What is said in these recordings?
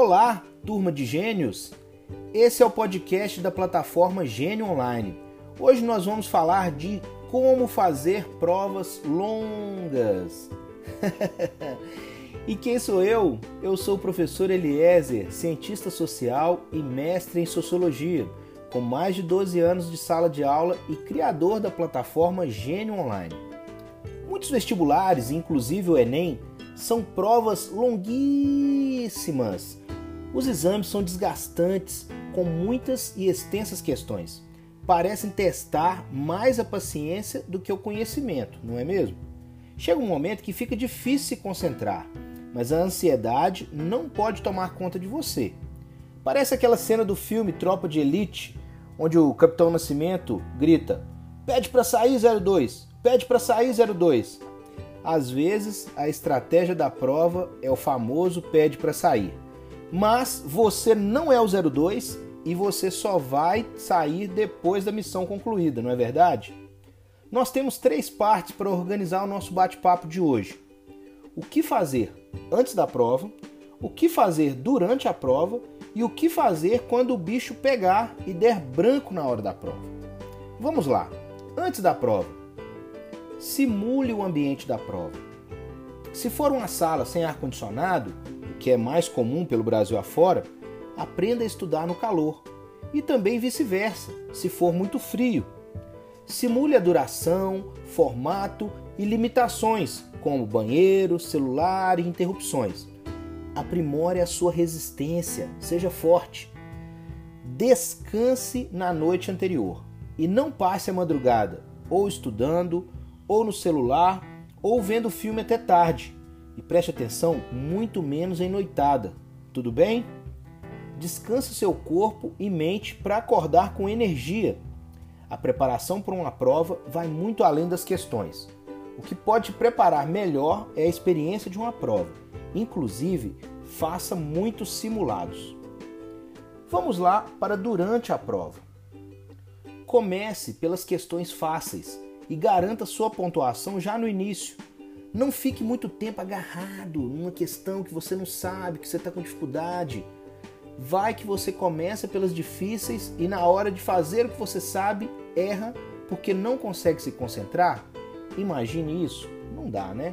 Olá, turma de gênios! Esse é o podcast da plataforma Gênio Online. Hoje nós vamos falar de como fazer provas longas. e quem sou eu? Eu sou o professor Eliezer, cientista social e mestre em sociologia, com mais de 12 anos de sala de aula e criador da plataforma Gênio Online. Muitos vestibulares, inclusive o Enem, são provas longuíssimas. Os exames são desgastantes, com muitas e extensas questões. Parecem testar mais a paciência do que o conhecimento, não é mesmo? Chega um momento que fica difícil se concentrar, mas a ansiedade não pode tomar conta de você. Parece aquela cena do filme Tropa de Elite, onde o Capitão Nascimento grita: "Pede para sair 02, pede para sair 02". Às vezes, a estratégia da prova é o famoso pede para sair. Mas você não é o 02 e você só vai sair depois da missão concluída, não é verdade? Nós temos três partes para organizar o nosso bate-papo de hoje. O que fazer antes da prova, o que fazer durante a prova e o que fazer quando o bicho pegar e der branco na hora da prova. Vamos lá. Antes da prova, simule o ambiente da prova. Se for uma sala sem ar-condicionado, que é mais comum pelo Brasil afora, aprenda a estudar no calor. E também vice-versa, se for muito frio. Simule a duração, formato e limitações, como banheiro, celular e interrupções. Aprimore a sua resistência, seja forte. Descanse na noite anterior e não passe a madrugada ou estudando ou no celular, ou vendo filme até tarde. E preste atenção, muito menos em noitada. Tudo bem? Descanse seu corpo e mente para acordar com energia. A preparação para uma prova vai muito além das questões. O que pode preparar melhor é a experiência de uma prova. Inclusive, faça muitos simulados. Vamos lá para durante a prova. Comece pelas questões fáceis e garanta sua pontuação já no início. Não fique muito tempo agarrado numa questão que você não sabe, que você está com dificuldade. Vai que você começa pelas difíceis e na hora de fazer o que você sabe, erra porque não consegue se concentrar? Imagine isso. Não dá, né?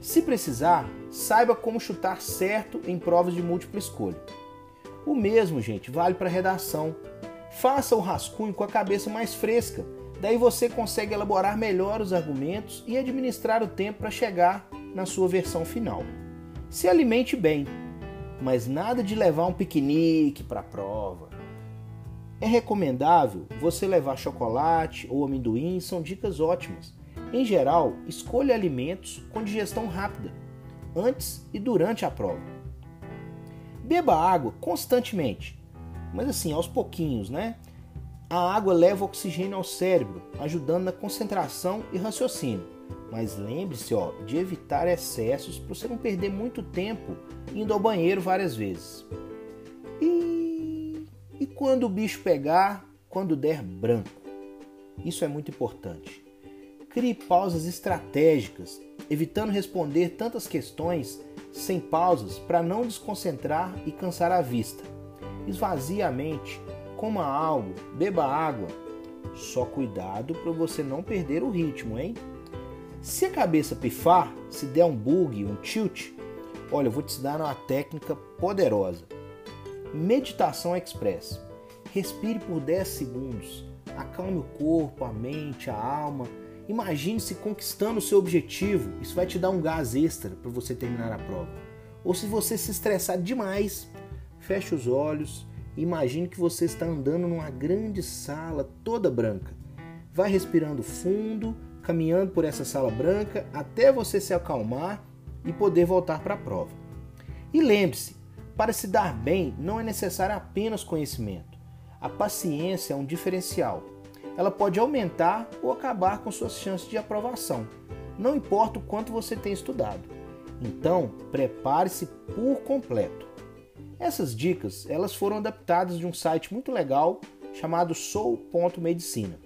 Se precisar, saiba como chutar certo em provas de múltipla escolha. O mesmo, gente, vale para redação. Faça o rascunho com a cabeça mais fresca Daí você consegue elaborar melhor os argumentos e administrar o tempo para chegar na sua versão final. Se alimente bem, mas nada de levar um piquenique para a prova. É recomendável você levar chocolate ou amendoim, são dicas ótimas. Em geral, escolha alimentos com digestão rápida, antes e durante a prova. Beba água constantemente, mas assim, aos pouquinhos, né? A água leva oxigênio ao cérebro, ajudando na concentração e raciocínio. Mas lembre-se de evitar excessos para você não perder muito tempo indo ao banheiro várias vezes. E, e quando o bicho pegar, quando der branco? Isso é muito importante. Crie pausas estratégicas, evitando responder tantas questões sem pausas para não desconcentrar e cansar a vista. Esvazie a mente coma algo, beba água. Só cuidado para você não perder o ritmo, hein? Se a cabeça pifar, se der um bug, um tilt, olha, eu vou te dar uma técnica poderosa. Meditação Express. Respire por 10 segundos. Acalme o corpo, a mente, a alma. Imagine-se conquistando o seu objetivo. Isso vai te dar um gás extra para você terminar a prova. Ou se você se estressar demais, feche os olhos Imagine que você está andando numa grande sala toda branca. Vai respirando fundo, caminhando por essa sala branca até você se acalmar e poder voltar para a prova. E lembre-se, para se dar bem não é necessário apenas conhecimento. A paciência é um diferencial. Ela pode aumentar ou acabar com suas chances de aprovação, não importa o quanto você tem estudado. Então, prepare-se por completo. Essas dicas elas foram adaptadas de um site muito legal chamado Soul.medicina.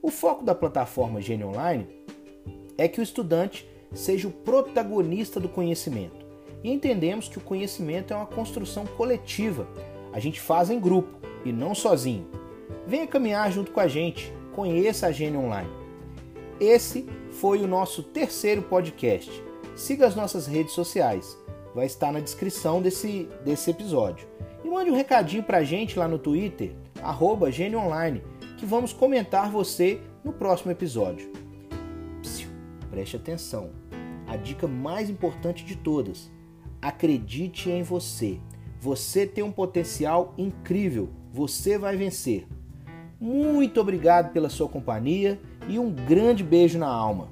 O foco da plataforma Gênio Online é que o estudante seja o protagonista do conhecimento, e entendemos que o conhecimento é uma construção coletiva. A gente faz em grupo e não sozinho. Venha caminhar junto com a gente, conheça a Gênio Online. Esse foi o nosso terceiro podcast. Siga as nossas redes sociais, vai estar na descrição desse, desse episódio. E mande um recadinho pra gente lá no Twitter, arroba Online, que vamos comentar você no próximo episódio. Psiu, preste atenção. A dica mais importante de todas: acredite em você. Você tem um potencial incrível. Você vai vencer. Muito obrigado pela sua companhia e um grande beijo na alma.